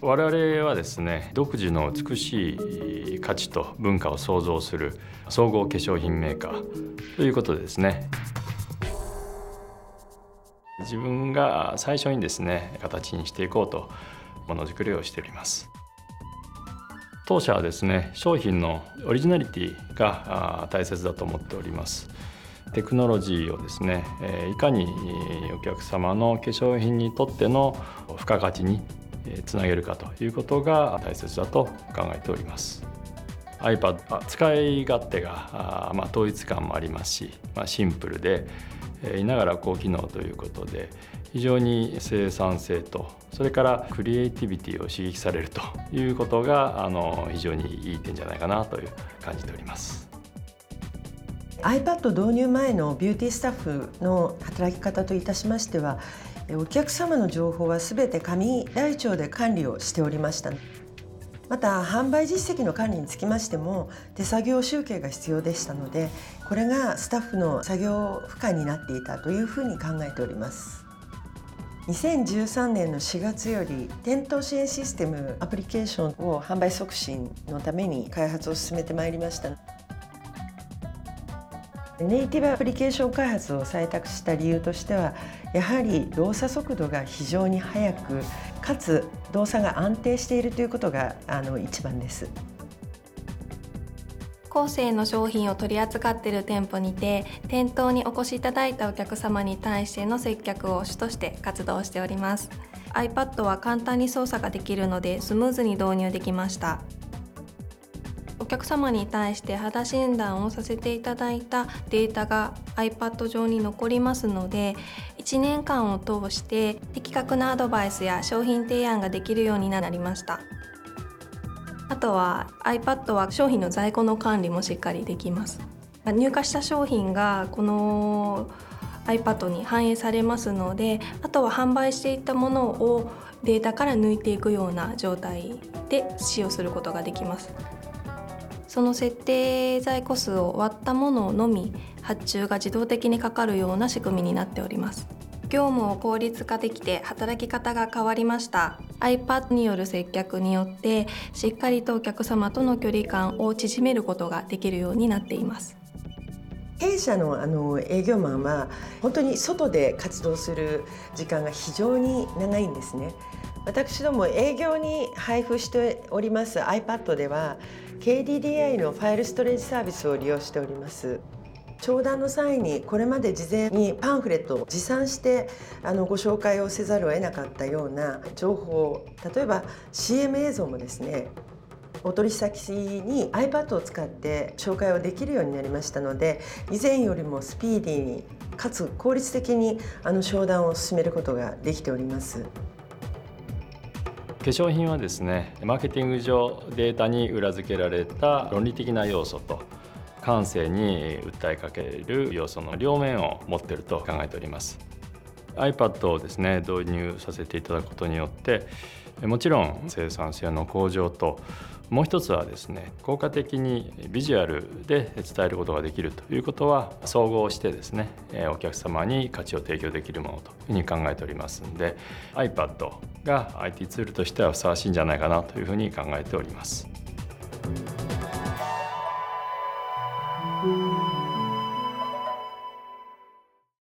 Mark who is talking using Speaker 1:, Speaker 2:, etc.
Speaker 1: 我々はですね独自の美しい価値と文化を創造する総合化粧品メーカーということでですね自分が最初にですね形にしていこうとものづくりをしております。当社はですね商品のオリジナリティが大切だと思っております。テクノロジーをですねいかにお客様の化粧品にとっての付加価値につなげるかということが大切だと考えております iPad 使い勝手が、まあ、統一感もありますし、まあ、シンプルでいながら高機能ということで非常に生産性とそれからクリエイティビティを刺激されるということがあの非常にいい点じゃないかなという感じております。
Speaker 2: iPad 導入前のビューティースタッフの働き方といたしましてはお客様の情報はすべて紙台帳で管理をしておりました。また販売実績の管理につきましても手作業集計が必要でしたのでこれがスタッフの作業負荷になっていたというふうに考えております。2013年の4月より店頭支援システムアプリケーションを販売促進のために開発を進めてまいりました。ネイティブアプリケーション開発を採択した理由としてはやはり動作速度が非常に速くかつ動作が安定しているということがあの一番です。
Speaker 3: 後世の商品を取り扱っている店舗にて店頭にお越しいただいたお客様に対しての接客を主として活動しております iPad は簡単に操作ができるのでスムーズに導入できました客様に対して肌診断をさせていただいたデータが iPad 上に残りますので1年間を通して的確なアドバイスや商品提案ができるようになりました。あとは iPad は商品の在庫の管理もしっかりできます。入荷した商品がこの iPad に反映されますのであとは販売していったものをデータから抜いていくような状態で使用することができます。その設定在庫数を割ったもののみ発注が自動的にかかるような仕組みになっております。業務を効率化できて働き方が変わりました。iPad による接客によってしっかりとお客様との距離感を縮めることができるようになっています。
Speaker 2: 弊社のあの営業マンは本当に外で活動する時間が非常に長いんですね。私ども営業に配布しております iPad では KDDI のファイルストレージサービスを利用しております。商談の際にこれまで事前にパンフレットを持参してあのご紹介をせざるを得なかったような情報例えば CM 映像もですねお取引先に iPad を使って紹介をできるようになりましたので以前よりもスピーディーにかつ効率的にあの商談を進めることができております。
Speaker 1: 化粧品はですねマーケティング上データに裏付けられた論理的な要素と感性に訴えかける要素の両面を持っていると考えております iPad をですね導入させていただくことによってもちろん生産性の向上ともう一つはですね効果的にビジュアルで伝えることができるということは総合してですねお客様に価値を提供できるものというふうに考えておりますんで iPad が IT ツールとしてはふさわしいんじゃないかなというふうに考えております。